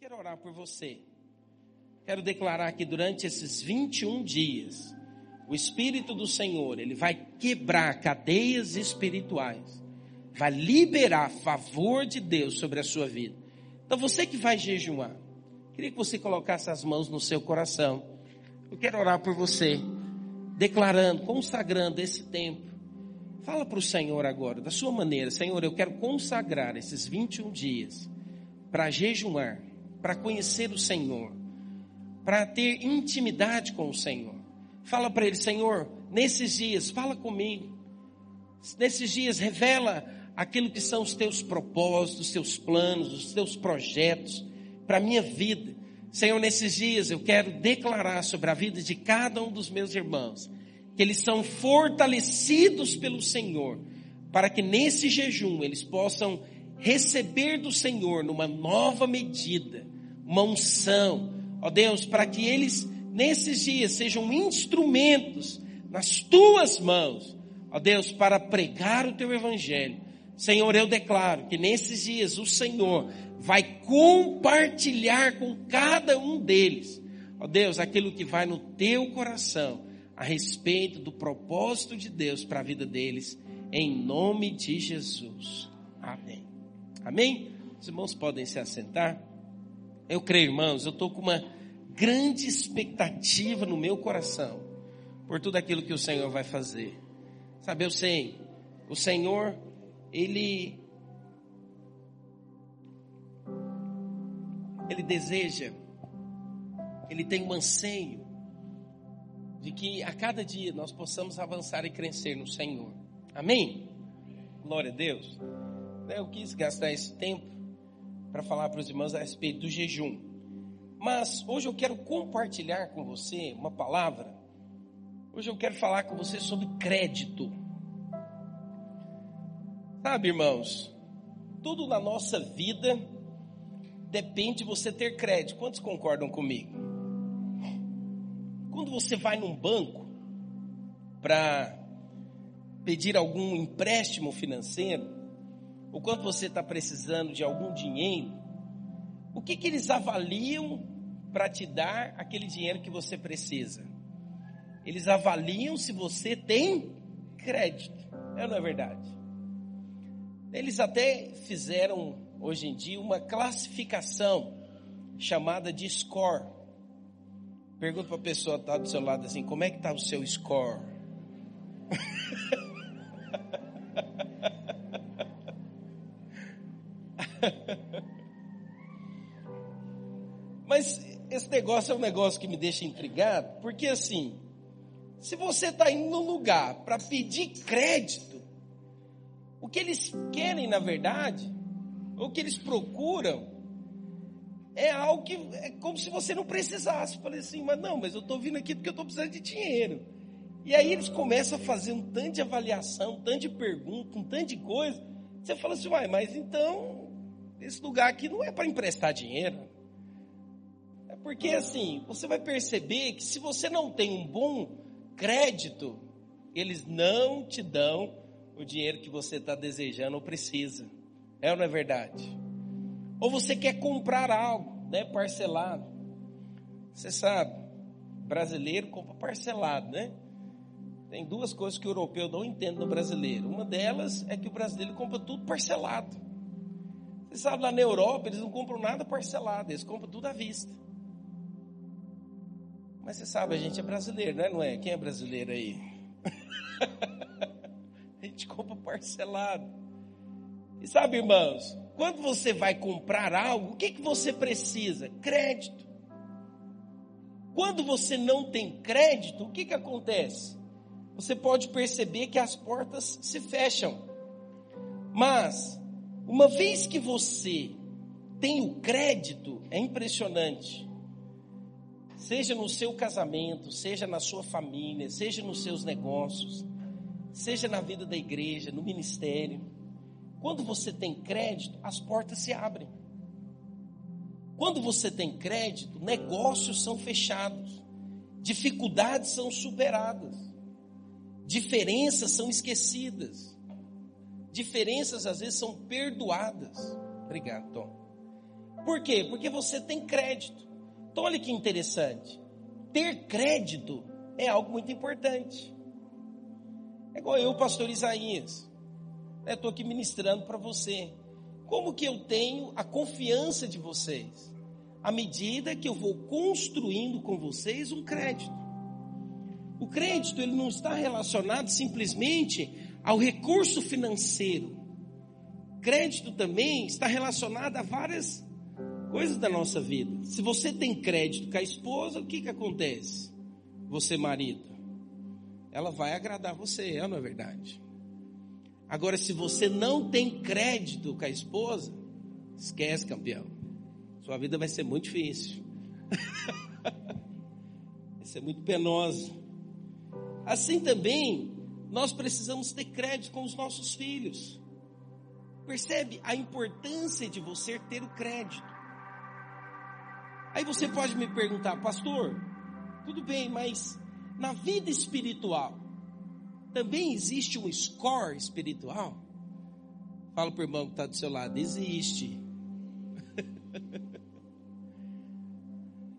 quero orar por você. Quero declarar que durante esses 21 dias, o Espírito do Senhor, ele vai quebrar cadeias espirituais, vai liberar favor de Deus sobre a sua vida. Então você que vai jejuar, queria que você colocasse as mãos no seu coração. Eu quero orar por você, declarando, consagrando esse tempo. Fala para o Senhor agora, da sua maneira, Senhor, eu quero consagrar esses 21 dias para jejuar, para conhecer o Senhor, para ter intimidade com o Senhor. Fala para ele, Senhor, nesses dias, fala comigo. Nesses dias, revela aquilo que são os teus propósitos, os teus planos, os teus projetos para a minha vida. Senhor, nesses dias eu quero declarar sobre a vida de cada um dos meus irmãos que eles são fortalecidos pelo Senhor, para que nesse jejum eles possam receber do Senhor numa nova medida, uma unção, ó Deus, para que eles nesses dias sejam instrumentos nas tuas mãos, ó Deus, para pregar o teu evangelho. Senhor, eu declaro que nesses dias o Senhor vai compartilhar com cada um deles, ó Deus, aquilo que vai no teu coração a respeito do propósito de Deus para a vida deles, em nome de Jesus. Amém. Amém? Os irmãos podem se assentar. Eu creio, irmãos, eu estou com uma grande expectativa no meu coração por tudo aquilo que o Senhor vai fazer. Sabe, eu sei, o Senhor, Ele. Ele deseja, Ele tem um anseio de que a cada dia nós possamos avançar e crescer no Senhor. Amém? Glória a Deus. Eu quis gastar esse tempo para falar para os irmãos a respeito do jejum. Mas hoje eu quero compartilhar com você uma palavra. Hoje eu quero falar com você sobre crédito. Sabe, irmãos, tudo na nossa vida depende de você ter crédito. Quantos concordam comigo? Quando você vai num banco para pedir algum empréstimo financeiro, ou quando você está precisando de algum dinheiro, o que, que eles avaliam para te dar aquele dinheiro que você precisa? Eles avaliam se você tem crédito. É ou não é verdade? Eles até fizeram hoje em dia uma classificação chamada de score. Pergunta para a pessoa que está do seu lado assim, como é que está o seu score? negócio é um negócio que me deixa intrigado, porque assim, se você está indo num lugar para pedir crédito, o que eles querem na verdade, o que eles procuram, é algo que é como se você não precisasse. Eu falei assim, mas não, mas eu estou vindo aqui porque eu estou precisando de dinheiro. E aí eles começam a fazer um tanto de avaliação, um tanto de pergunta, um tanto de coisa. Você fala assim, uai, mas então esse lugar aqui não é para emprestar dinheiro. É porque assim, você vai perceber que se você não tem um bom crédito, eles não te dão o dinheiro que você está desejando ou precisa. É ou não é verdade? Ou você quer comprar algo, né, parcelado. Você sabe, brasileiro compra parcelado, né? Tem duas coisas que o europeu não entende no brasileiro. Uma delas é que o brasileiro compra tudo parcelado. Você sabe, lá na Europa eles não compram nada parcelado, eles compram tudo à vista. Mas você sabe, a gente é brasileiro, não é? Não é? Quem é brasileiro aí? a gente compra parcelado. E sabe, irmãos, quando você vai comprar algo, o que, que você precisa? Crédito. Quando você não tem crédito, o que, que acontece? Você pode perceber que as portas se fecham. Mas uma vez que você tem o crédito, é impressionante. Seja no seu casamento, seja na sua família, seja nos seus negócios, seja na vida da igreja, no ministério. Quando você tem crédito, as portas se abrem. Quando você tem crédito, negócios são fechados, dificuldades são superadas, diferenças são esquecidas diferenças às vezes são perdoadas. Obrigado, Tom. Por quê? Porque você tem crédito. Então, olha que interessante. Ter crédito é algo muito importante. É igual eu, pastor Isaías. Estou aqui ministrando para você. Como que eu tenho a confiança de vocês? À medida que eu vou construindo com vocês um crédito. O crédito ele não está relacionado simplesmente ao recurso financeiro. Crédito também está relacionado a várias coisas da nossa vida. Se você tem crédito com a esposa, o que, que acontece? Você, marido, ela vai agradar você, é não é verdade? Agora, se você não tem crédito com a esposa, esquece, campeão. Sua vida vai ser muito difícil. vai ser muito penosa. Assim também, nós precisamos ter crédito com os nossos filhos. Percebe a importância de você ter o crédito. Aí você pode me perguntar, pastor, tudo bem, mas na vida espiritual também existe um score espiritual? Fala para o irmão que está do seu lado, existe.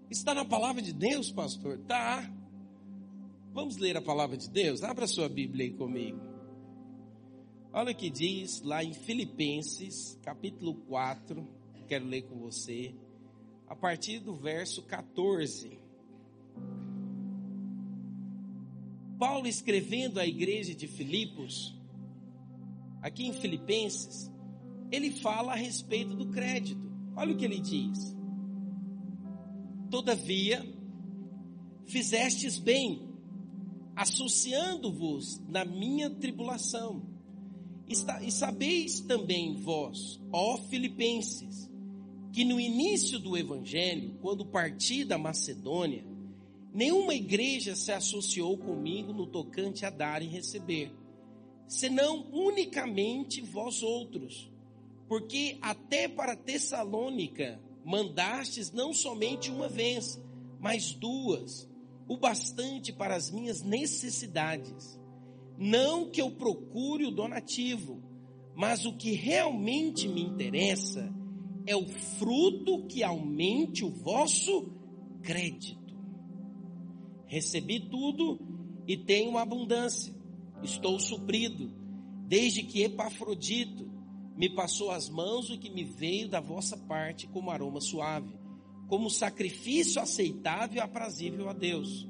Está na palavra de Deus, pastor? Tá. Vamos ler a palavra de Deus? Abra sua Bíblia aí comigo. Olha o que diz lá em Filipenses, capítulo 4. Quero ler com você a partir do verso 14. Paulo escrevendo à igreja de Filipos, aqui em Filipenses, ele fala a respeito do crédito. Olha o que ele diz. Todavia, fizestes bem, associando-vos na minha tribulação. E sabeis também vós, ó Filipenses, que no início do evangelho, quando parti da Macedônia, nenhuma igreja se associou comigo no tocante a dar e receber, senão unicamente vós outros, porque até para Tessalônica mandastes não somente uma vez, mas duas, o bastante para as minhas necessidades. Não que eu procure o donativo, mas o que realmente me interessa é o fruto que aumente o vosso crédito. Recebi tudo e tenho abundância. Estou suprido, desde que Epafrodito me passou as mãos o que me veio da vossa parte como aroma suave, como sacrifício aceitável e aprazível a Deus.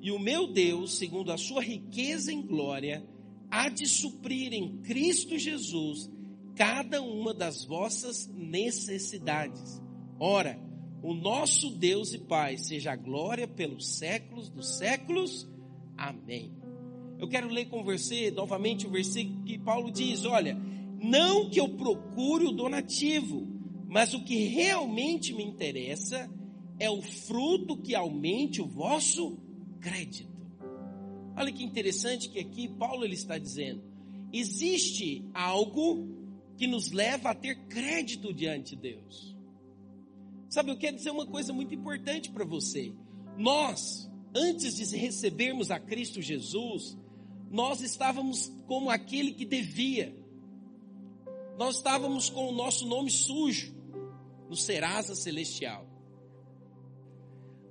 E o meu Deus, segundo a sua riqueza em glória, há de suprir em Cristo Jesus cada uma das vossas necessidades. Ora, o nosso Deus e Pai seja a glória pelos séculos dos séculos. Amém. Eu quero ler com você novamente o versículo que Paulo diz: Olha, não que eu procure o donativo, mas o que realmente me interessa é o fruto que aumente o vosso crédito. Olha que interessante que aqui Paulo ele está dizendo: existe algo que nos leva a ter crédito diante de Deus. Sabe, eu quero dizer uma coisa muito importante para você. Nós, antes de recebermos a Cristo Jesus, nós estávamos como aquele que devia. Nós estávamos com o nosso nome sujo no Serasa Celestial.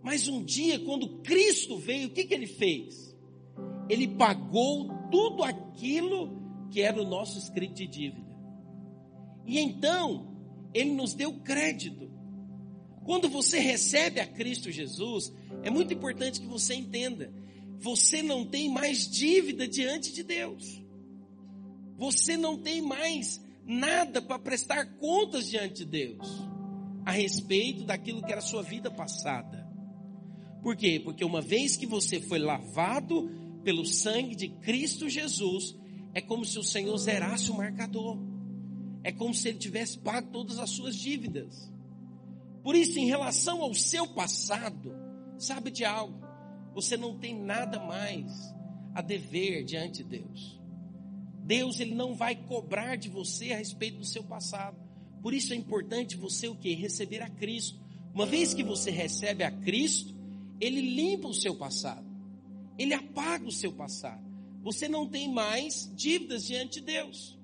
Mas um dia, quando Cristo veio, o que, que ele fez? Ele pagou tudo aquilo que era o nosso escrito de dívida. E então, ele nos deu crédito. Quando você recebe a Cristo Jesus, é muito importante que você entenda: você não tem mais dívida diante de Deus. Você não tem mais nada para prestar contas diante de Deus a respeito daquilo que era a sua vida passada. Por quê? Porque uma vez que você foi lavado pelo sangue de Cristo Jesus, é como se o Senhor zerasse o marcador. É como se ele tivesse pago todas as suas dívidas. Por isso, em relação ao seu passado, sabe de algo? Você não tem nada mais a dever diante de Deus. Deus ele não vai cobrar de você a respeito do seu passado. Por isso é importante você o que? Receber a Cristo. Uma vez que você recebe a Cristo, ele limpa o seu passado. Ele apaga o seu passado. Você não tem mais dívidas diante de Deus.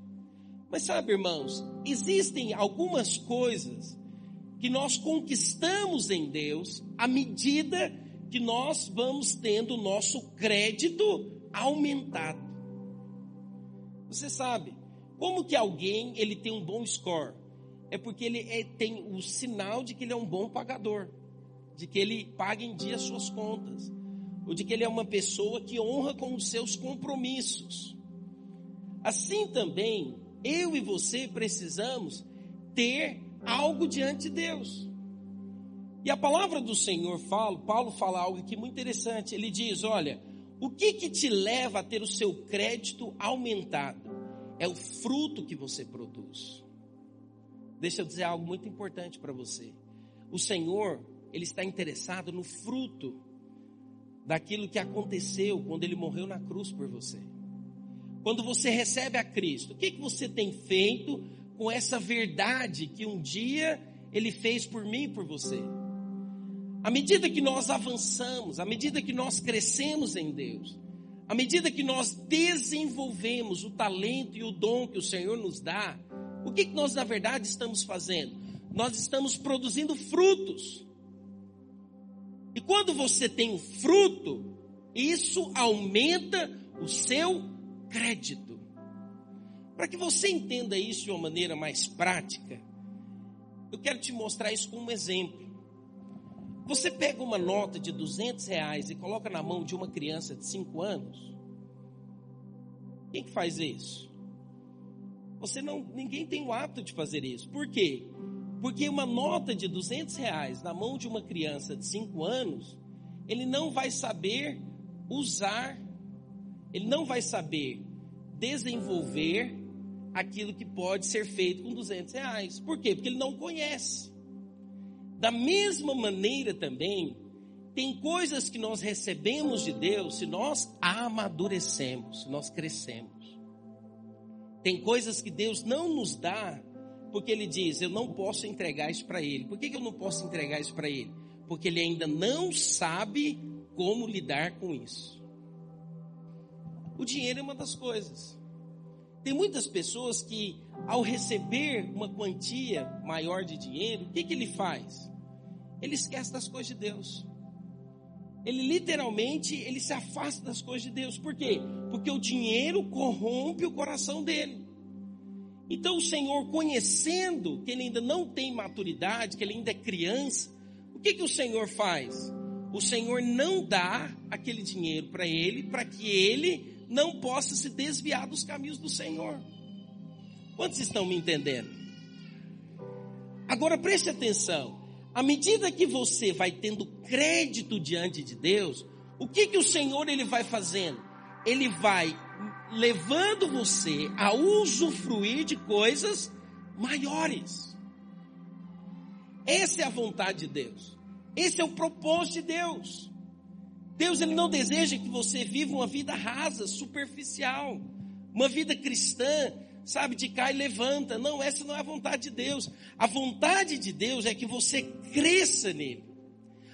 Mas sabe, irmãos, existem algumas coisas que nós conquistamos em Deus à medida que nós vamos tendo o nosso crédito aumentado. Você sabe, como que alguém ele tem um bom score? É porque ele é, tem o sinal de que ele é um bom pagador, de que ele paga em dia as suas contas, ou de que ele é uma pessoa que honra com os seus compromissos. Assim também, eu e você precisamos ter algo diante de Deus. E a palavra do Senhor fala, Paulo fala algo aqui muito interessante. Ele diz: Olha, o que que te leva a ter o seu crédito aumentado? É o fruto que você produz. Deixa eu dizer algo muito importante para você. O Senhor, Ele está interessado no fruto daquilo que aconteceu quando Ele morreu na cruz por você. Quando você recebe a Cristo, o que, que você tem feito com essa verdade que um dia Ele fez por mim e por você? À medida que nós avançamos, à medida que nós crescemos em Deus, à medida que nós desenvolvemos o talento e o dom que o Senhor nos dá, o que, que nós na verdade estamos fazendo? Nós estamos produzindo frutos. E quando você tem um fruto, isso aumenta o seu crédito. Para que você entenda isso de uma maneira mais prática, eu quero te mostrar isso com um exemplo. Você pega uma nota de 200 reais e coloca na mão de uma criança de 5 anos. Quem que faz isso? Você não, ninguém tem o hábito de fazer isso. Por quê? Porque uma nota de 200 reais na mão de uma criança de 5 anos, ele não vai saber usar, ele não vai saber desenvolver aquilo que pode ser feito com 200 reais. Por quê? Porque ele não conhece. Da mesma maneira também, tem coisas que nós recebemos de Deus se nós amadurecemos, se nós crescemos. Tem coisas que Deus não nos dá, porque Ele diz: Eu não posso entregar isso para Ele. Por que, que eu não posso entregar isso para Ele? Porque Ele ainda não sabe como lidar com isso. O dinheiro é uma das coisas. Tem muitas pessoas que, ao receber uma quantia maior de dinheiro, o que, que ele faz? ele esquece das coisas de Deus. Ele literalmente, ele se afasta das coisas de Deus. Por quê? Porque o dinheiro corrompe o coração dele. Então o Senhor, conhecendo que ele ainda não tem maturidade, que ele ainda é criança, o que que o Senhor faz? O Senhor não dá aquele dinheiro para ele, para que ele não possa se desviar dos caminhos do Senhor. Quantos estão me entendendo? Agora preste atenção. À medida que você vai tendo crédito diante de Deus, o que que o Senhor ele vai fazendo? Ele vai levando você a usufruir de coisas maiores. Essa é a vontade de Deus. Esse é o propósito de Deus. Deus ele não deseja que você viva uma vida rasa, superficial, uma vida cristã sabe, de cá e levanta. Não, essa não é a vontade de Deus. A vontade de Deus é que você cresça nele.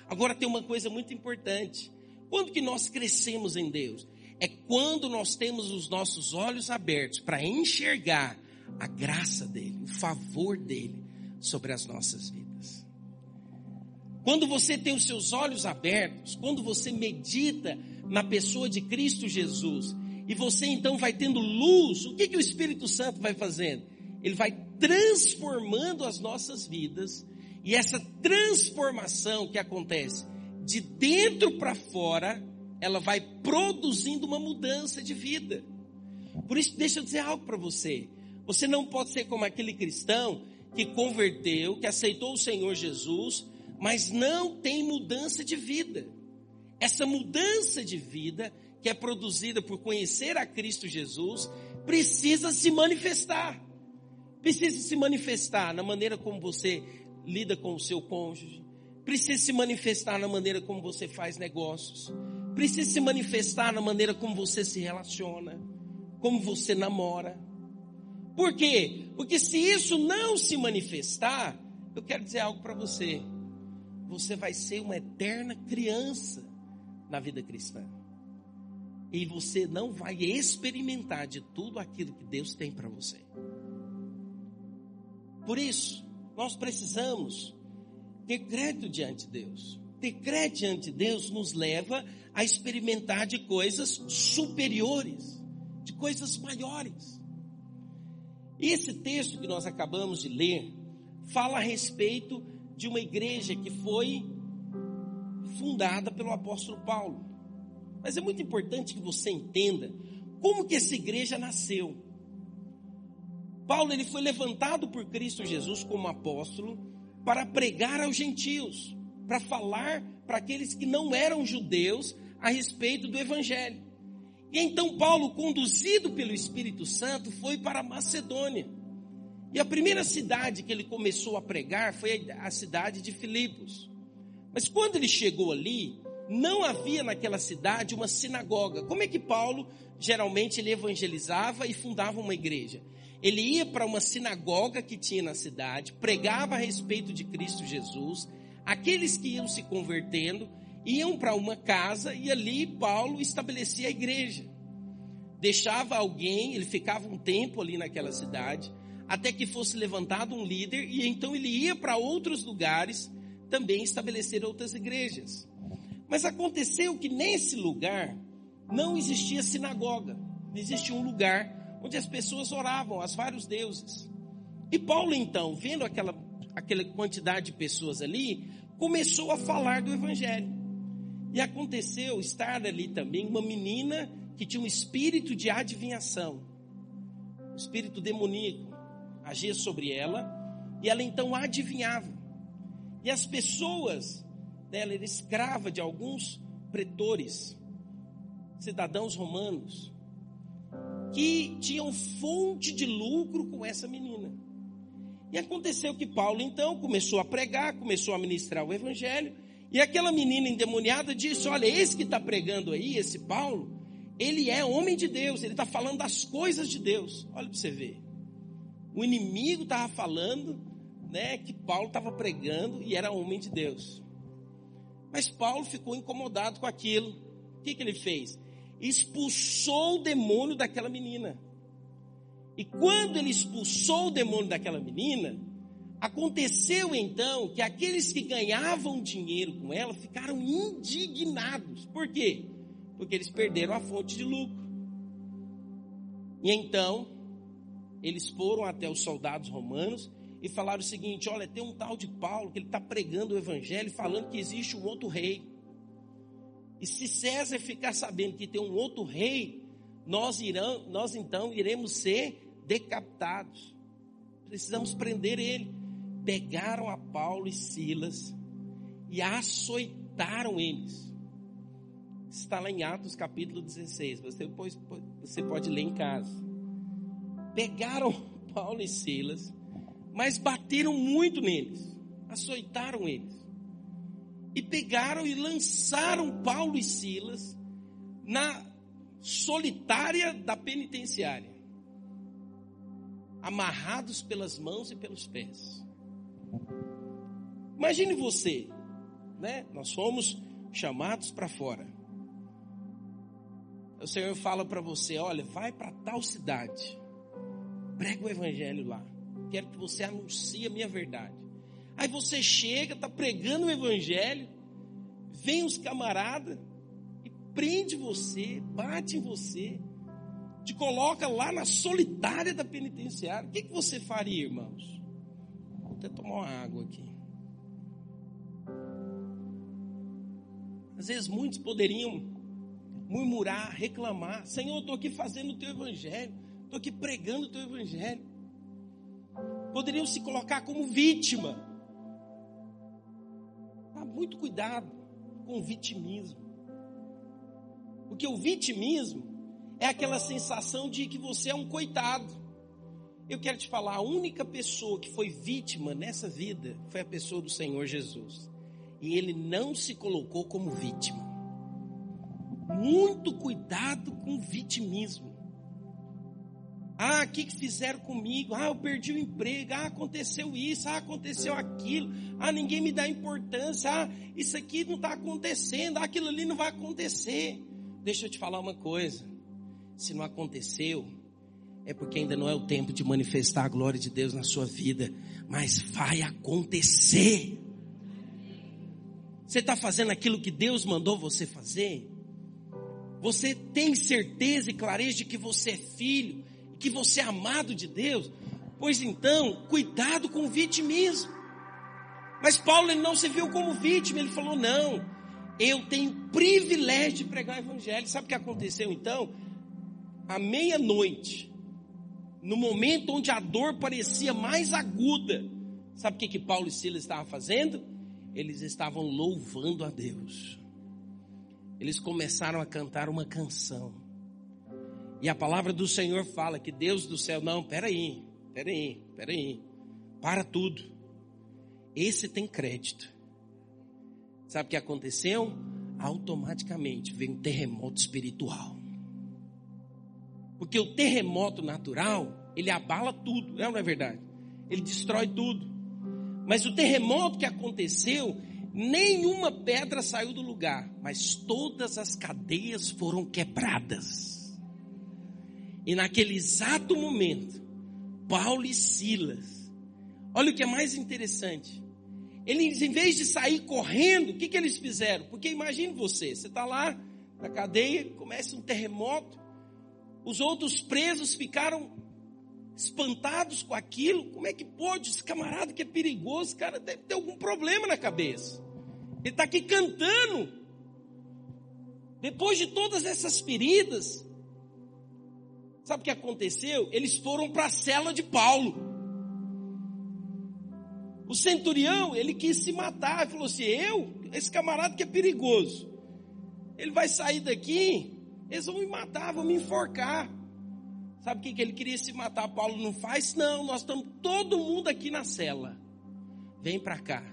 Agora tem uma coisa muito importante. Quando que nós crescemos em Deus? É quando nós temos os nossos olhos abertos para enxergar a graça dele, o favor dele sobre as nossas vidas. Quando você tem os seus olhos abertos, quando você medita na pessoa de Cristo Jesus e você então vai tendo luz. O que, que o Espírito Santo vai fazendo? Ele vai transformando as nossas vidas, e essa transformação que acontece de dentro para fora, ela vai produzindo uma mudança de vida. Por isso, deixa eu dizer algo para você. Você não pode ser como aquele cristão que converteu, que aceitou o Senhor Jesus, mas não tem mudança de vida. Essa mudança de vida que é produzida por conhecer a Cristo Jesus, precisa se manifestar. Precisa se manifestar na maneira como você lida com o seu cônjuge, precisa se manifestar na maneira como você faz negócios, precisa se manifestar na maneira como você se relaciona, como você namora. Por quê? Porque se isso não se manifestar, eu quero dizer algo para você. Você vai ser uma eterna criança na vida cristã e você não vai experimentar de tudo aquilo que Deus tem para você. Por isso, nós precisamos ter crédito diante de Deus. Ter crédito diante de Deus nos leva a experimentar de coisas superiores, de coisas maiores. Esse texto que nós acabamos de ler fala a respeito de uma igreja que foi fundada pelo apóstolo Paulo. Mas é muito importante que você entenda como que essa igreja nasceu. Paulo ele foi levantado por Cristo Jesus como apóstolo para pregar aos gentios, para falar para aqueles que não eram judeus a respeito do evangelho. E então Paulo, conduzido pelo Espírito Santo, foi para Macedônia. E a primeira cidade que ele começou a pregar foi a cidade de Filipos. Mas quando ele chegou ali, não havia naquela cidade uma sinagoga. Como é que Paulo geralmente ele evangelizava e fundava uma igreja? Ele ia para uma sinagoga que tinha na cidade, pregava a respeito de Cristo Jesus. Aqueles que iam se convertendo iam para uma casa e ali Paulo estabelecia a igreja. Deixava alguém, ele ficava um tempo ali naquela cidade, até que fosse levantado um líder e então ele ia para outros lugares também estabelecer outras igrejas. Mas aconteceu que nesse lugar não existia sinagoga, não existia um lugar onde as pessoas oravam aos vários deuses. E Paulo então, vendo aquela, aquela quantidade de pessoas ali, começou a falar do evangelho. E aconteceu estar ali também uma menina que tinha um espírito de adivinhação, um espírito demoníaco, agia sobre ela, e ela então adivinhava. E as pessoas dela era escrava de alguns pretores, cidadãos romanos, que tinham fonte de lucro com essa menina. E aconteceu que Paulo então começou a pregar, começou a ministrar o evangelho, e aquela menina endemoniada disse: Olha, esse que está pregando aí, esse Paulo, ele é homem de Deus, ele está falando das coisas de Deus. Olha para você ver. O inimigo estava falando né, que Paulo estava pregando e era homem de Deus. Mas Paulo ficou incomodado com aquilo. O que, que ele fez? Expulsou o demônio daquela menina. E quando ele expulsou o demônio daquela menina, aconteceu então que aqueles que ganhavam dinheiro com ela ficaram indignados. Por quê? Porque eles perderam a fonte de lucro. E então, eles foram até os soldados romanos e falaram o seguinte: olha, tem um tal de Paulo que ele está pregando o evangelho, falando que existe um outro rei. E se César ficar sabendo que tem um outro rei, nós, irão, nós então iremos ser decapitados. Precisamos prender ele. Pegaram a Paulo e Silas e açoitaram eles. Está lá em Atos capítulo 16. Você, depois, você pode ler em casa. Pegaram Paulo e Silas mas bateram muito neles, açoitaram eles. E pegaram e lançaram Paulo e Silas na solitária da penitenciária, amarrados pelas mãos e pelos pés. Imagine você, né? Nós fomos chamados para fora. O Senhor fala para você: olha, vai para tal cidade, prega o evangelho lá quero que você anuncie a minha verdade. Aí você chega, está pregando o evangelho, vem os camaradas e prende você, bate em você, te coloca lá na solitária da penitenciária. O que, que você faria, irmãos? Vou até tomar uma água aqui. Às vezes muitos poderiam murmurar, reclamar: Senhor, eu estou aqui fazendo o teu evangelho, estou aqui pregando o teu evangelho poderiam se colocar como vítima. Tá muito cuidado com o vitimismo. Porque o vitimismo é aquela sensação de que você é um coitado. Eu quero te falar, a única pessoa que foi vítima nessa vida foi a pessoa do Senhor Jesus. E ele não se colocou como vítima. Muito cuidado com o vitimismo. Ah, o que, que fizeram comigo? Ah, eu perdi o emprego. Ah, aconteceu isso. Ah, aconteceu aquilo. Ah, ninguém me dá importância. Ah, isso aqui não está acontecendo. Ah, aquilo ali não vai acontecer. Deixa eu te falar uma coisa. Se não aconteceu, é porque ainda não é o tempo de manifestar a glória de Deus na sua vida. Mas vai acontecer. Você está fazendo aquilo que Deus mandou você fazer? Você tem certeza e clareza de que você é filho, que você é amado de Deus? Pois então, cuidado com o vitimismo. Mas Paulo ele não se viu como vítima, ele falou: não, eu tenho privilégio de pregar o evangelho. Sabe o que aconteceu então? À meia-noite, no momento onde a dor parecia mais aguda, sabe o que, que Paulo e Silas estavam fazendo? Eles estavam louvando a Deus. Eles começaram a cantar uma canção. E a palavra do Senhor fala que Deus do céu, não, peraí, peraí, peraí, para tudo. Esse tem crédito. Sabe o que aconteceu? Automaticamente veio um terremoto espiritual. Porque o terremoto natural, ele abala tudo, é não é verdade? Ele destrói tudo. Mas o terremoto que aconteceu, nenhuma pedra saiu do lugar, mas todas as cadeias foram quebradas. E naquele exato momento, Paulo e Silas, olha o que é mais interessante, eles, em vez de sair correndo, o que, que eles fizeram? Porque imagine você, você está lá na cadeia, começa um terremoto, os outros presos ficaram espantados com aquilo. Como é que pode? Esse camarada que é perigoso, esse cara deve ter algum problema na cabeça. Ele está aqui cantando. Depois de todas essas feridas, sabe o que aconteceu? Eles foram para a cela de Paulo. O centurião, ele quis se matar, ele falou assim: eu, esse camarada que é perigoso, ele vai sair daqui, eles vão me matar, vão me enforcar. Sabe o que, que ele queria se matar? Paulo não faz? Não, nós estamos todo mundo aqui na cela. Vem para cá.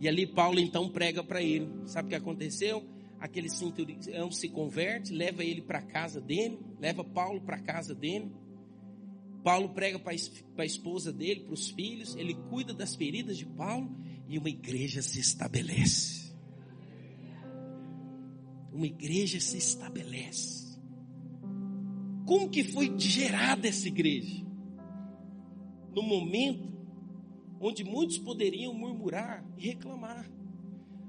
E ali Paulo então prega para ele. Sabe o que aconteceu? Aquele centurião se converte, leva ele para casa dele, leva Paulo para casa dele. Paulo prega para a esposa dele, para os filhos, ele cuida das feridas de Paulo e uma igreja se estabelece. Uma igreja se estabelece. Como que foi gerada essa igreja? No momento onde muitos poderiam murmurar e reclamar.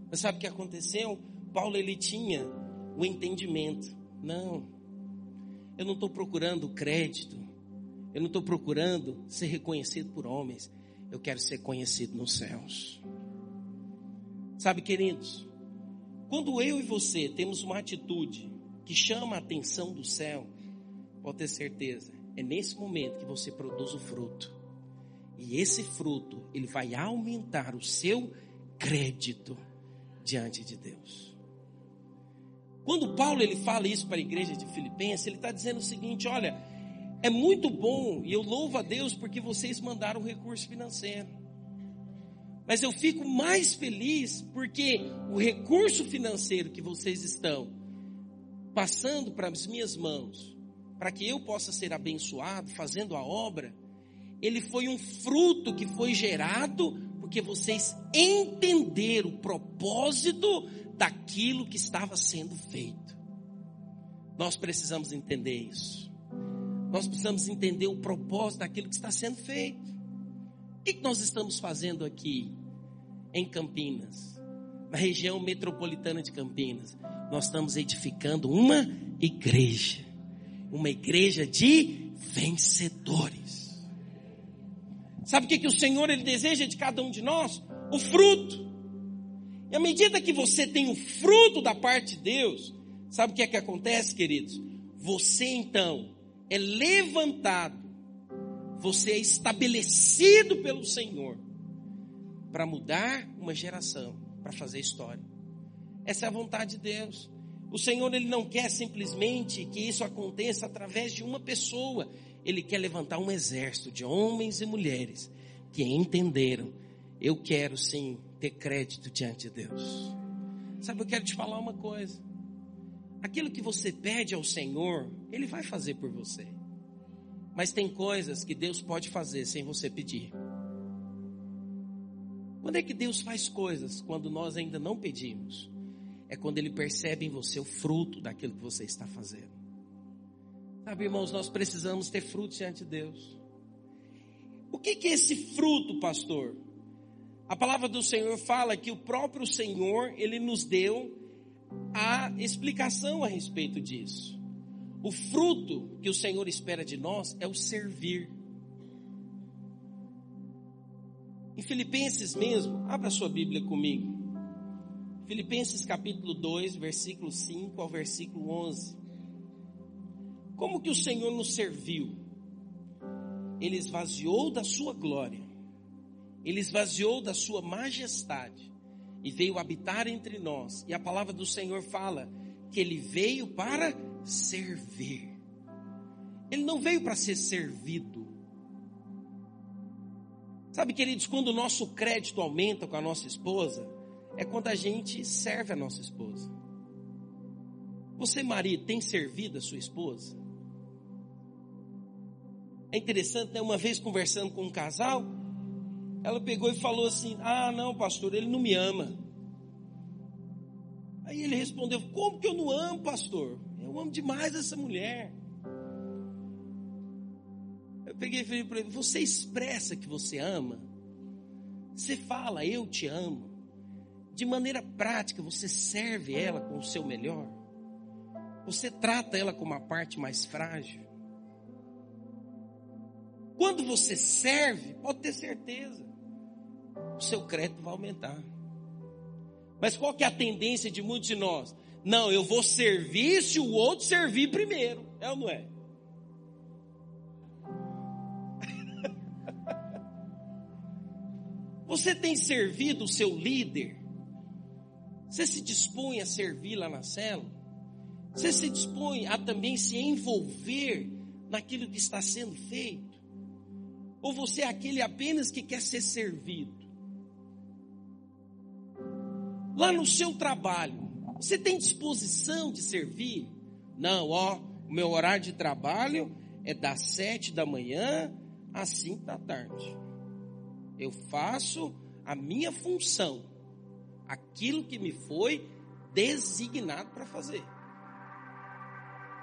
Mas sabe o que aconteceu? Paulo ele tinha o entendimento. Não, eu não estou procurando crédito. Eu não estou procurando ser reconhecido por homens. Eu quero ser conhecido nos céus. Sabe, queridos, quando eu e você temos uma atitude que chama a atenção do céu, pode ter certeza, é nesse momento que você produz o fruto. E esse fruto, ele vai aumentar o seu crédito diante de Deus. Quando Paulo ele fala isso para a igreja de Filipenses, ele está dizendo o seguinte: olha, é muito bom e eu louvo a Deus porque vocês mandaram recurso financeiro. Mas eu fico mais feliz porque o recurso financeiro que vocês estão passando para as minhas mãos, para que eu possa ser abençoado fazendo a obra, ele foi um fruto que foi gerado porque vocês entenderam o propósito daquilo que estava sendo feito. Nós precisamos entender isso. Nós precisamos entender o propósito daquilo que está sendo feito. O que nós estamos fazendo aqui em Campinas, na região metropolitana de Campinas? Nós estamos edificando uma igreja, uma igreja de vencedores. Sabe o que, que o Senhor ele deseja de cada um de nós? O fruto. E à medida que você tem o fruto da parte de Deus, sabe o que é que acontece, queridos? Você então é levantado, você é estabelecido pelo Senhor para mudar uma geração, para fazer história. Essa é a vontade de Deus. O Senhor ele não quer simplesmente que isso aconteça através de uma pessoa. Ele quer levantar um exército de homens e mulheres que entenderam. Eu quero sim ter crédito diante de Deus. Sabe, eu quero te falar uma coisa. Aquilo que você pede ao Senhor, Ele vai fazer por você. Mas tem coisas que Deus pode fazer sem você pedir. Quando é que Deus faz coisas quando nós ainda não pedimos? É quando Ele percebe em você o fruto daquilo que você está fazendo. Sabe, irmãos, nós precisamos ter frutos diante de Deus. O que, que é esse fruto, pastor? A palavra do Senhor fala que o próprio Senhor, ele nos deu a explicação a respeito disso. O fruto que o Senhor espera de nós é o servir. Em Filipenses mesmo, abra sua Bíblia comigo. Filipenses capítulo 2, versículo 5 ao versículo 11. Como que o Senhor nos serviu? Ele esvaziou da sua glória, ele esvaziou da sua majestade e veio habitar entre nós. E a palavra do Senhor fala que ele veio para servir. Ele não veio para ser servido. Sabe, queridos, quando o nosso crédito aumenta com a nossa esposa, é quando a gente serve a nossa esposa. Você, marido, tem servido a sua esposa? É interessante, né? Uma vez conversando com um casal, ela pegou e falou assim: Ah, não, pastor, ele não me ama. Aí ele respondeu: Como que eu não amo, pastor? Eu amo demais essa mulher. Eu peguei e falei para ele: Você expressa que você ama? Você fala, eu te amo. De maneira prática, você serve ela com o seu melhor. Você trata ela como a parte mais frágil. Quando você serve, pode ter certeza, o seu crédito vai aumentar. Mas qual que é a tendência de muitos de nós? Não, eu vou servir se o outro servir primeiro. É ou não é? Você tem servido o seu líder? Você se dispõe a servir lá na cela? Você se dispõe a também se envolver naquilo que está sendo feito? Ou você é aquele apenas que quer ser servido? Lá no seu trabalho, você tem disposição de servir? Não, ó, o meu horário de trabalho é das sete da manhã às cinco da tarde. Eu faço a minha função, aquilo que me foi designado para fazer.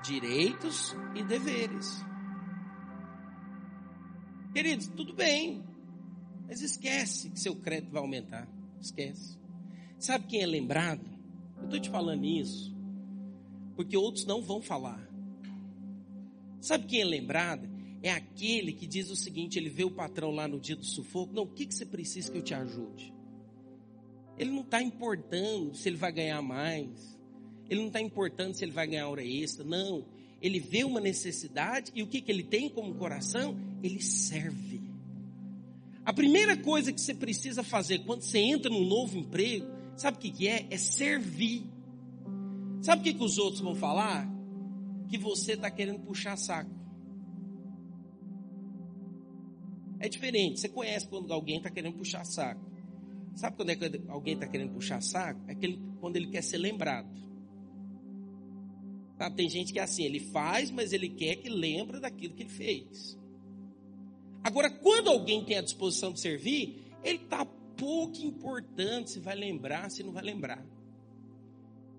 Direitos e deveres. Queridos, tudo bem, mas esquece que seu crédito vai aumentar. Esquece. Sabe quem é lembrado? Eu estou te falando isso, porque outros não vão falar. Sabe quem é lembrado? É aquele que diz o seguinte: ele vê o patrão lá no dia do sufoco. Não, o que, que você precisa que eu te ajude? Ele não está importando se ele vai ganhar mais. Ele não está importando se ele vai ganhar hora extra. Não ele vê uma necessidade e o que, que ele tem como coração? Ele serve. A primeira coisa que você precisa fazer quando você entra num novo emprego, sabe o que, que é? É servir. Sabe o que, que os outros vão falar? Que você está querendo puxar saco. É diferente. Você conhece quando alguém está querendo puxar saco. Sabe quando é que alguém está querendo puxar saco? É quando ele quer ser lembrado. Tá? Tem gente que é assim, ele faz, mas ele quer que lembre daquilo que ele fez. Agora, quando alguém tem a disposição de servir, ele está pouco importante se vai lembrar, se não vai lembrar.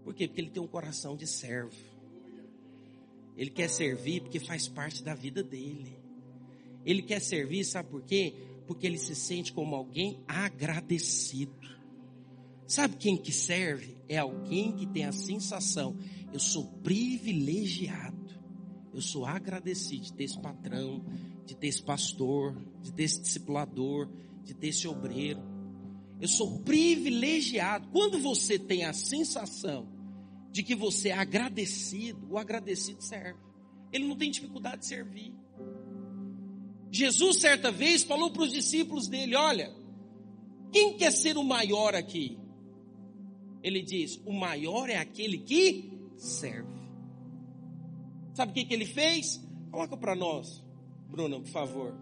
Por quê? Porque ele tem um coração de servo. Ele quer servir porque faz parte da vida dele. Ele quer servir, sabe por quê? Porque ele se sente como alguém agradecido. Sabe quem que serve? É alguém que tem a sensação eu sou privilegiado. Eu sou agradecido de ter esse patrão, de ter esse pastor, de ter esse discipulador, de ter esse obreiro. Eu sou privilegiado. Quando você tem a sensação de que você é agradecido, o agradecido serve. Ele não tem dificuldade de servir. Jesus, certa vez, falou para os discípulos dele: Olha, quem quer ser o maior aqui? Ele diz: O maior é aquele que serve. Sabe o que, que ele fez? Coloca para nós, Bruno, por favor.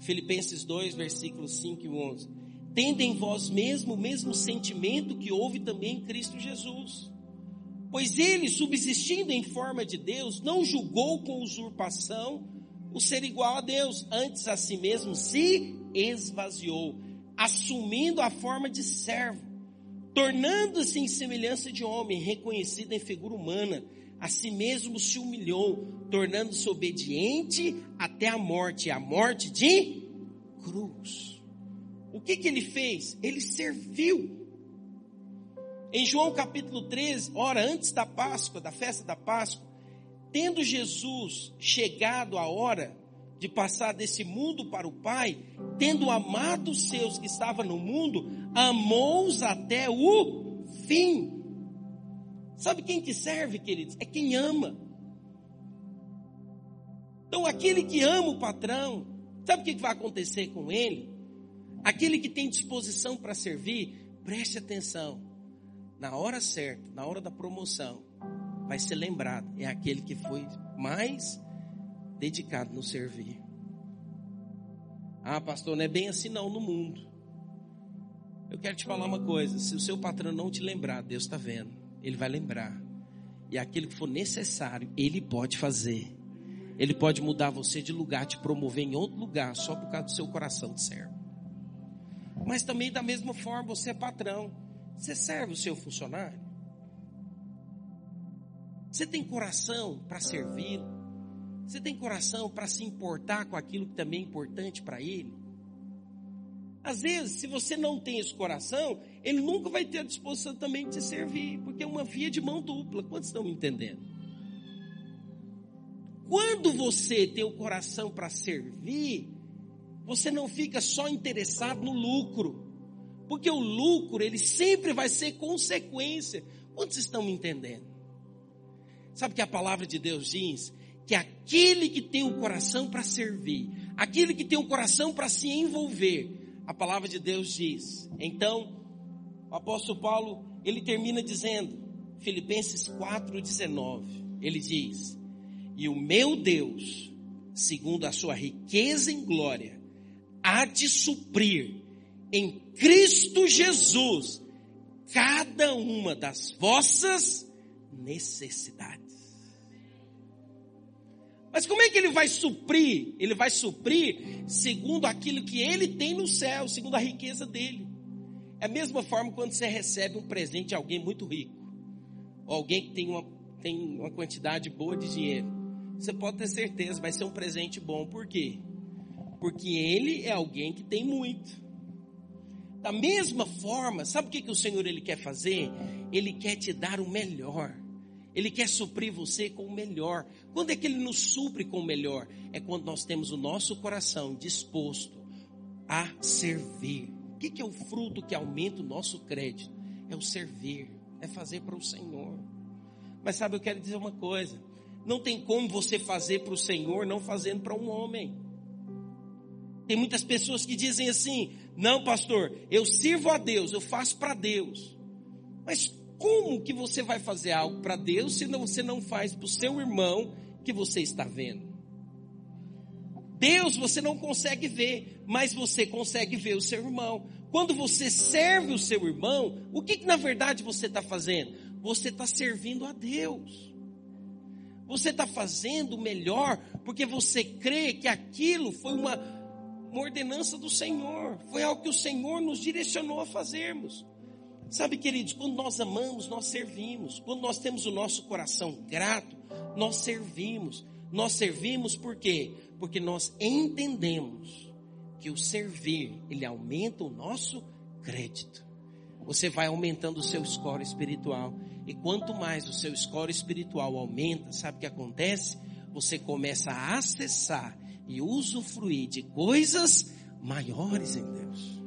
Filipenses 2, versículos 5 e 11. Tende em vós mesmo o mesmo sentimento que houve também em Cristo Jesus. Pois ele, subsistindo em forma de Deus, não julgou com usurpação o ser igual a Deus, antes a si mesmo se esvaziou, assumindo a forma de servo tornando-se em semelhança de homem, reconhecido em figura humana, a si mesmo se humilhou, tornando-se obediente até a morte, a morte de cruz. O que que ele fez? Ele serviu. Em João capítulo 13, ora antes da Páscoa, da festa da Páscoa, tendo Jesus chegado a hora de passar desse mundo para o Pai, tendo amado os seus que estavam no mundo, amou-os até o fim. Sabe quem que serve, queridos? É quem ama. Então, aquele que ama o patrão, sabe o que vai acontecer com ele? Aquele que tem disposição para servir, preste atenção. Na hora certa, na hora da promoção, vai ser lembrado. É aquele que foi mais dedicado no servir. Ah, pastor, não é bem assim não no mundo. Eu quero te falar uma coisa: se o seu patrão não te lembrar, Deus está vendo, Ele vai lembrar. E aquilo que for necessário, Ele pode fazer. Ele pode mudar você de lugar, te promover em outro lugar, só por causa do seu coração de servo. Mas também, da mesma forma, você é patrão. Você serve o seu funcionário? Você tem coração para servir? Você tem coração para se importar com aquilo que também é importante para ele? Às vezes, se você não tem esse coração, ele nunca vai ter a disposição também de te servir, porque é uma via de mão dupla. Quantos estão me entendendo? Quando você tem o coração para servir, você não fica só interessado no lucro, porque o lucro ele sempre vai ser consequência. Quantos estão me entendendo? Sabe que a palavra de Deus diz que aquele que tem o coração para servir, aquele que tem o coração para se envolver, a palavra de Deus diz. Então, o apóstolo Paulo, ele termina dizendo, Filipenses 4:19, ele diz: "E o meu Deus, segundo a sua riqueza em glória, há de suprir em Cristo Jesus cada uma das vossas necessidades. Mas como é que ele vai suprir? Ele vai suprir segundo aquilo que ele tem no céu, segundo a riqueza dele. É a mesma forma quando você recebe um presente de alguém muito rico, ou alguém que tem uma, tem uma quantidade boa de dinheiro. Você pode ter certeza, vai ser um presente bom. Por quê? Porque ele é alguém que tem muito. Da mesma forma, sabe o que, que o Senhor ele quer fazer? Ele quer te dar o melhor. Ele quer suprir você com o melhor. Quando é que ele nos supre com o melhor? É quando nós temos o nosso coração disposto a servir. O que, é o fruto que aumenta o nosso crédito? É o servir, é fazer para o Senhor. Mas sabe, eu quero dizer uma coisa: não tem como você fazer para o Senhor não fazendo para um homem. Tem muitas pessoas que dizem assim: não, pastor, eu sirvo a Deus, eu faço para Deus. Mas como que você vai fazer algo para Deus se você não faz para o seu irmão que você está vendo? Deus você não consegue ver, mas você consegue ver o seu irmão. Quando você serve o seu irmão, o que, que na verdade você está fazendo? Você está servindo a Deus. Você está fazendo o melhor porque você crê que aquilo foi uma uma ordenança do Senhor, foi algo que o Senhor nos direcionou a fazermos. Sabe, queridos, quando nós amamos, nós servimos. Quando nós temos o nosso coração grato, nós servimos. Nós servimos por quê? Porque nós entendemos que o servir, ele aumenta o nosso crédito. Você vai aumentando o seu score espiritual. E quanto mais o seu score espiritual aumenta, sabe o que acontece? Você começa a acessar e usufruir de coisas maiores em Deus.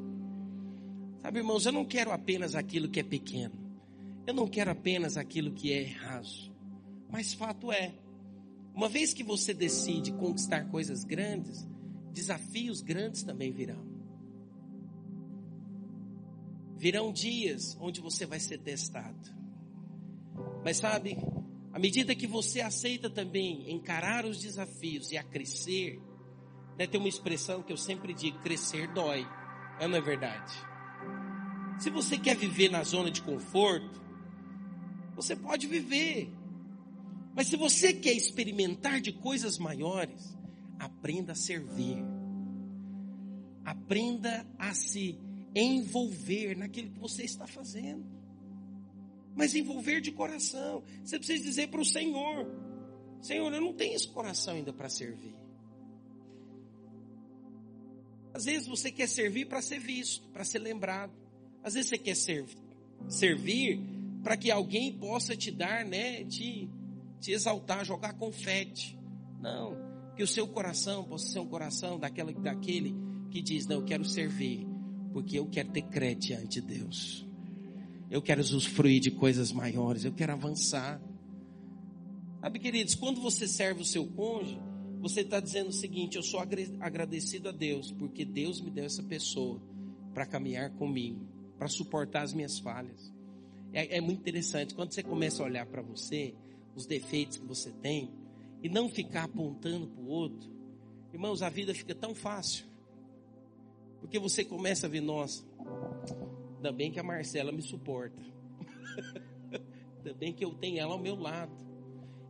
Sabe, irmãos, eu não quero apenas aquilo que é pequeno. Eu não quero apenas aquilo que é raso. Mas fato é, uma vez que você decide conquistar coisas grandes, desafios grandes também virão. Virão dias onde você vai ser testado. Mas sabe, à medida que você aceita também encarar os desafios e a crescer, né, tem uma expressão que eu sempre digo: crescer dói. É não é verdade? Se você quer viver na zona de conforto, você pode viver. Mas se você quer experimentar de coisas maiores, aprenda a servir. Aprenda a se envolver naquilo que você está fazendo mas envolver de coração. Você precisa dizer para o Senhor: Senhor, eu não tenho esse coração ainda para servir. Às vezes você quer servir para ser visto, para ser lembrado. Às vezes você quer servir, servir para que alguém possa te dar, né, te, te exaltar, jogar confete. Não, que o seu coração possa ser um coração daquela, daquele que diz, não, eu quero servir, porque eu quero ter crédito diante de Deus. Eu quero usufruir de coisas maiores, eu quero avançar. Sabe, queridos, quando você serve o seu cônjuge, você está dizendo o seguinte: eu sou agradecido a Deus, porque Deus me deu essa pessoa para caminhar comigo, para suportar as minhas falhas. É, é muito interessante, quando você começa a olhar para você, os defeitos que você tem, e não ficar apontando para o outro, irmãos, a vida fica tão fácil. Porque você começa a ver, nossa, ainda bem que a Marcela me suporta. ainda bem que eu tenho ela ao meu lado.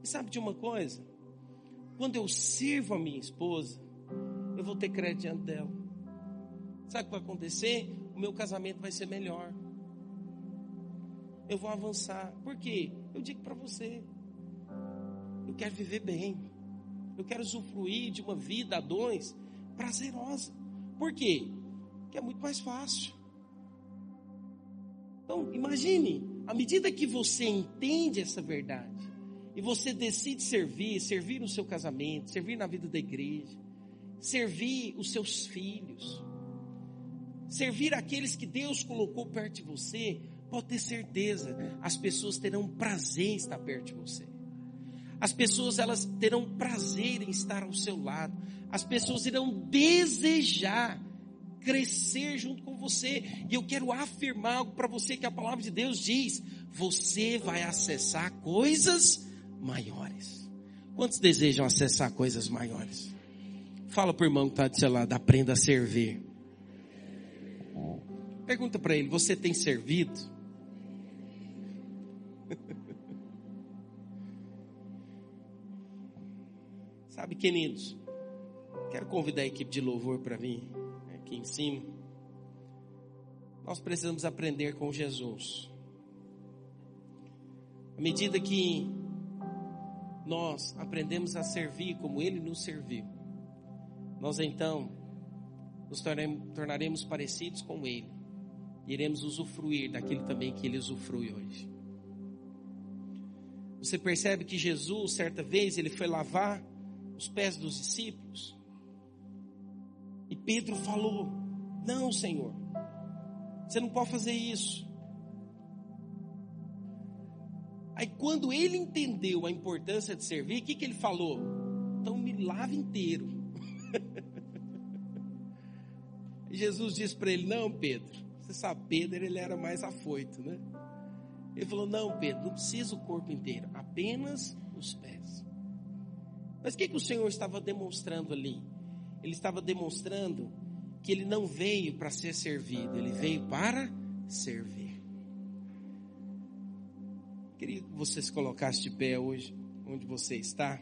E sabe de uma coisa? Quando eu sirvo a minha esposa, eu vou ter crédito diante dela. Sabe o que vai acontecer? O meu casamento vai ser melhor. Eu vou avançar. Por quê? Eu digo para você. Eu quero viver bem. Eu quero usufruir de uma vida a dois prazerosa. Por quê? que é muito mais fácil. Então, imagine, à medida que você entende essa verdade, e você decide servir, servir no seu casamento, servir na vida da igreja, servir os seus filhos, servir aqueles que Deus colocou perto de você, pode ter certeza, as pessoas terão prazer em estar perto de você. As pessoas elas terão prazer em estar ao seu lado. As pessoas irão desejar crescer junto com você. E eu quero afirmar algo para você que a palavra de Deus diz: você vai acessar coisas maiores. Quantos desejam acessar coisas maiores? Fala para o irmão que está do seu lado, aprenda a servir. Pergunta para ele: você tem servido? Sabe, queridos, quero convidar a equipe de louvor para mim aqui em cima. Nós precisamos aprender com Jesus. À medida que nós aprendemos a servir como Ele nos serviu, nós então nos tornaremos parecidos com Ele. E iremos usufruir daquilo também que Ele usufrui hoje. Você percebe que Jesus, certa vez, ele foi lavar os pés dos discípulos. E Pedro falou: Não, Senhor, você não pode fazer isso. Aí, quando ele entendeu a importância de servir, o que, que ele falou? Então, me lave inteiro. Jesus disse para ele: Não, Pedro, você sabe, Pedro ele era mais afoito, né? Ele falou: Não, Pedro, não precisa o corpo inteiro, apenas os pés. Mas o que, que o Senhor estava demonstrando ali? ele estava demonstrando que ele não veio para ser servido, ele veio para servir. Queria que você se colocasse de pé hoje, onde você está.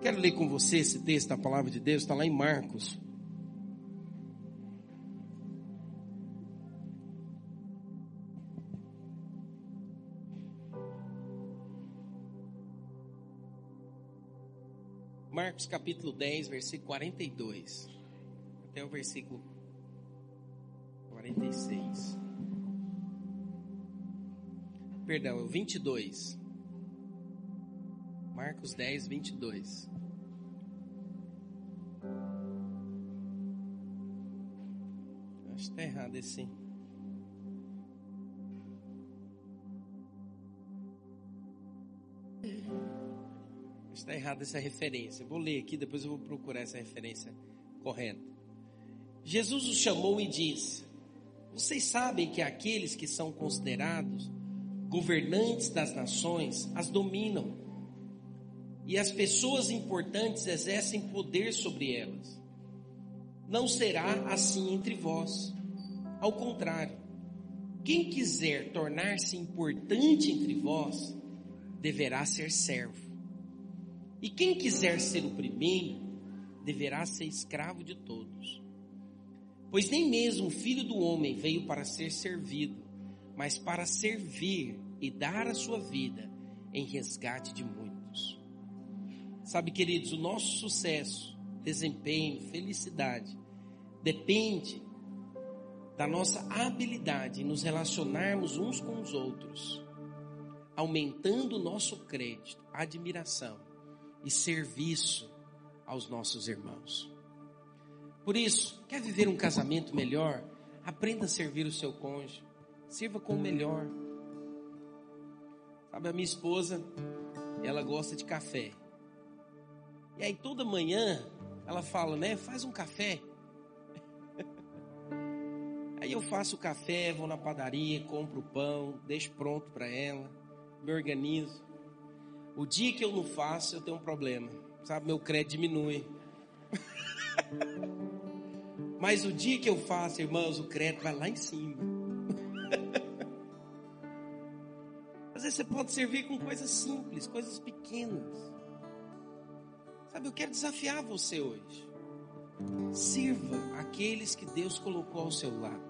Quero ler com você esse texto da palavra de Deus, está lá em Marcos, Marcos capítulo 10, versículo 42. Até o versículo 46. Perdão, é o 22. Marcos 10, 22. Acho que está errado esse. Está errada essa referência. Vou ler aqui, depois eu vou procurar essa referência correta. Jesus os chamou e disse: Vocês sabem que aqueles que são considerados governantes das nações as dominam, e as pessoas importantes exercem poder sobre elas. Não será assim entre vós. Ao contrário, quem quiser tornar-se importante entre vós, deverá ser servo e quem quiser ser o primeiro, deverá ser escravo de todos. Pois nem mesmo o filho do homem veio para ser servido, mas para servir e dar a sua vida em resgate de muitos. Sabe, queridos, o nosso sucesso desempenho, felicidade, depende da nossa habilidade em nos relacionarmos uns com os outros, aumentando o nosso crédito, admiração e serviço aos nossos irmãos. Por isso, quer viver um casamento melhor? Aprenda a servir o seu cônjuge. Sirva com o melhor. Sabe, a minha esposa, ela gosta de café. E aí toda manhã ela fala, né? Faz um café. Aí eu faço o café, vou na padaria, compro o pão, deixo pronto para ela, me organizo. O dia que eu não faço, eu tenho um problema. Sabe, meu crédito diminui. Mas o dia que eu faço, irmãos, o crédito vai lá em cima. Às vezes você pode servir com coisas simples, coisas pequenas. Sabe, eu quero desafiar você hoje. Sirva aqueles que Deus colocou ao seu lado.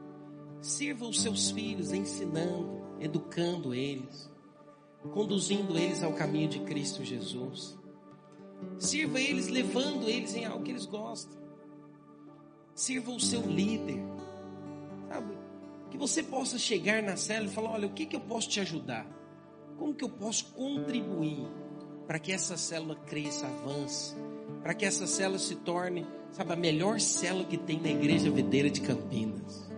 Sirva os seus filhos, ensinando, educando eles, conduzindo eles ao caminho de Cristo Jesus. Sirva eles, levando eles em algo que eles gostam. Sirva o seu líder. Sabe? Que você possa chegar na cela e falar: olha, o que, que eu posso te ajudar? Como que eu posso contribuir para que essa célula cresça, avance? Para que essa célula se torne, sabe, a melhor célula que tem na igreja videira de Campinas.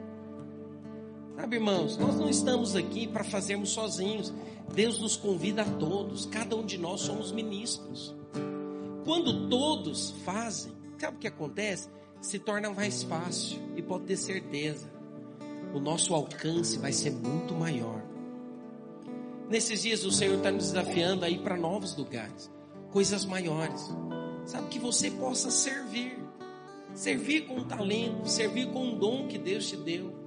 Sabe, irmãos, nós não estamos aqui para fazermos sozinhos. Deus nos convida a todos, cada um de nós somos ministros. Quando todos fazem, sabe o que acontece? Se torna mais fácil e pode ter certeza, o nosso alcance vai ser muito maior. Nesses dias o Senhor está nos desafiando a ir para novos lugares, coisas maiores. Sabe que você possa servir, servir com talento, servir com um dom que Deus te deu,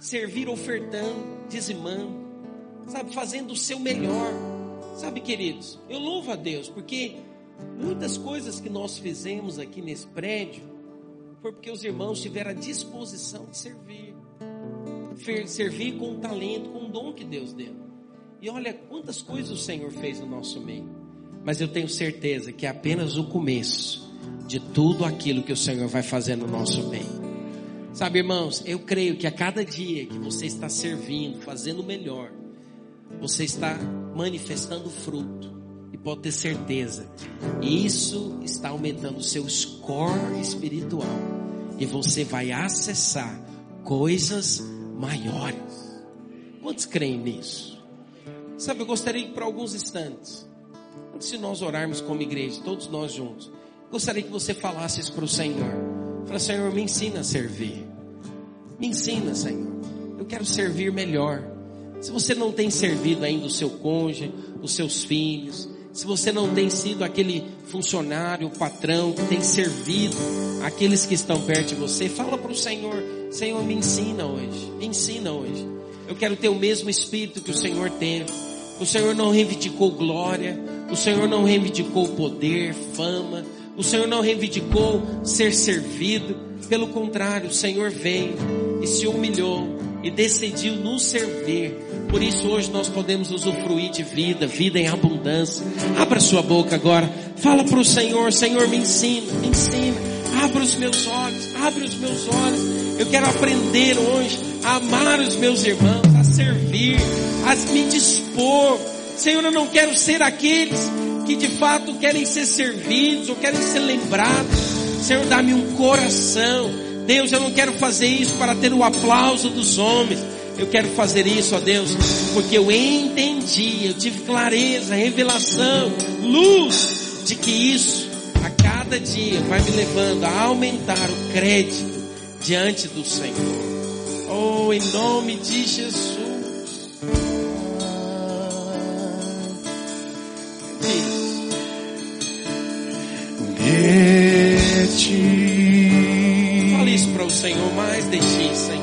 servir ofertando, dizimando, sabe, fazendo o seu melhor. Sabe, queridos, eu louvo a Deus porque Muitas coisas que nós fizemos aqui nesse prédio foi porque os irmãos tiveram a disposição de servir. Servir com o talento, com o dom que Deus deu. E olha quantas coisas o Senhor fez no nosso meio. Mas eu tenho certeza que é apenas o começo de tudo aquilo que o Senhor vai fazer no nosso meio. Sabe, irmãos, eu creio que a cada dia que você está servindo, fazendo melhor, você está manifestando fruto pode ter certeza, isso está aumentando o seu score espiritual e você vai acessar coisas maiores. Quantos creem nisso? Sabe, eu gostaria que por alguns instantes, antes de nós orarmos como igreja, todos nós juntos, gostaria que você falasse isso para o Senhor. Fala, Senhor, me ensina a servir. Me ensina, Senhor. Eu quero servir melhor. Se você não tem servido ainda o seu cônjuge, os seus filhos, se você não tem sido aquele funcionário, patrão que tem servido aqueles que estão perto de você, fala para o Senhor: Senhor, me ensina hoje, me ensina hoje. Eu quero ter o mesmo espírito que o Senhor teve. O Senhor não reivindicou glória, o Senhor não reivindicou poder, fama, o Senhor não reivindicou ser servido. Pelo contrário, o Senhor veio e se humilhou e decidiu nos servir. Por isso hoje nós podemos usufruir de vida, vida em abundância. Abra sua boca agora. Fala para o Senhor, Senhor, me ensina, me ensina. Abra os meus olhos, abre os meus olhos. Eu quero aprender hoje a amar os meus irmãos, a servir, a me dispor. Senhor, eu não quero ser aqueles que de fato querem ser servidos ou querem ser lembrados. Senhor, dá-me um coração Deus, eu não quero fazer isso para ter o aplauso dos homens. Eu quero fazer isso, ó Deus, porque eu entendi, eu tive clareza, revelação, luz de que isso a cada dia vai me levando a aumentar o crédito diante do Senhor. Oh, em nome de Jesus. Diz para o Senhor mais de ti, Senhor.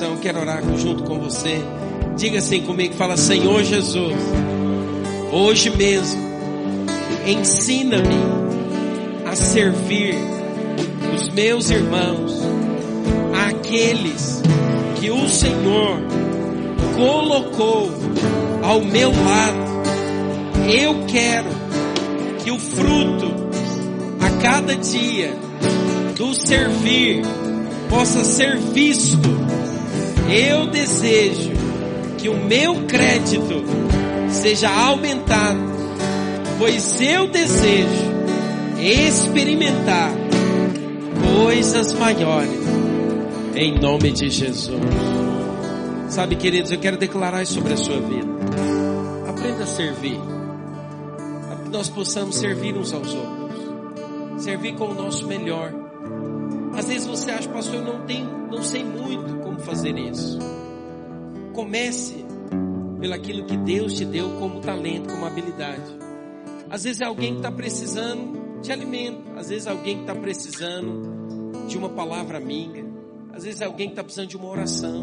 Coração, quero orar junto com você. Diga assim comigo, fala Senhor Jesus, hoje mesmo, ensina-me a servir os meus irmãos, aqueles que o Senhor colocou ao meu lado. Eu quero que o fruto a cada dia do servir possa ser visto. Eu desejo que o meu crédito seja aumentado, pois eu desejo experimentar coisas maiores em nome de Jesus. Sabe, queridos, eu quero declarar isso sobre a sua vida. Aprenda a servir. Para que nós possamos servir uns aos outros. Servir com o nosso melhor. Às vezes você acha, pastor, eu não tenho, não sei muito fazer isso. Comece pelaquilo que Deus te deu como talento, como habilidade. Às vezes é alguém que está precisando de alimento. Às vezes é alguém que está precisando de uma palavra amiga. Às vezes é alguém que está precisando de uma oração.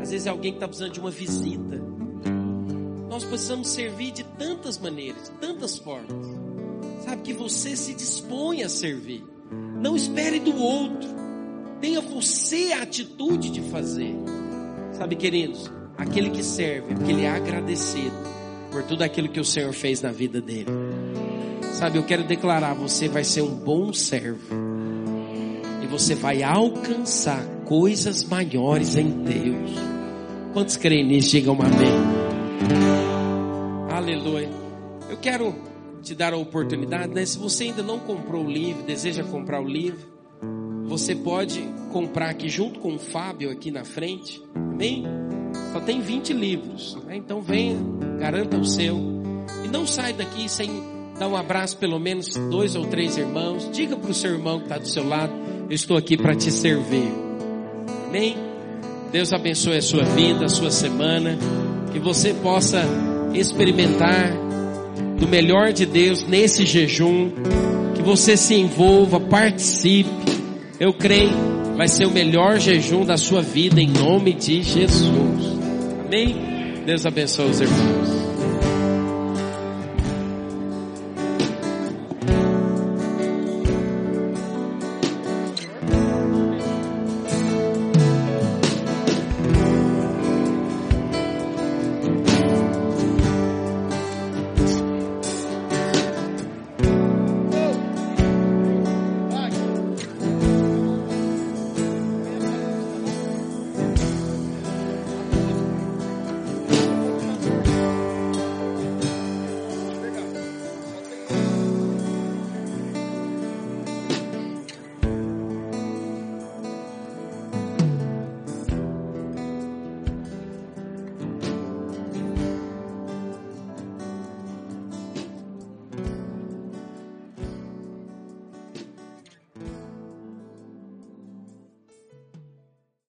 Às vezes é alguém que está precisando de uma visita. Nós precisamos servir de tantas maneiras, de tantas formas. Sabe que você se dispõe a servir. Não espere do outro. Tenha você a atitude de fazer. Sabe, queridos, aquele que serve, porque ele é agradecido por tudo aquilo que o Senhor fez na vida dele. Sabe, eu quero declarar, você vai ser um bom servo. E você vai alcançar coisas maiores em Deus. Quantos creem nisso? Digam amém. Aleluia. Eu quero te dar a oportunidade, né? Se você ainda não comprou o livro, deseja comprar o livro, você pode comprar aqui junto com o Fábio aqui na frente. Amém? Só tem 20 livros. Né? Então venha, garanta o seu. E não sai daqui sem dar um abraço, pelo menos dois ou três irmãos. Diga para o seu irmão que está do seu lado: Eu estou aqui para te servir. Amém? Deus abençoe a sua vida, a sua semana. Que você possa experimentar do melhor de Deus nesse jejum. Que você se envolva, participe. Eu creio, vai ser o melhor jejum da sua vida em nome de Jesus. Amém? Deus abençoe os irmãos.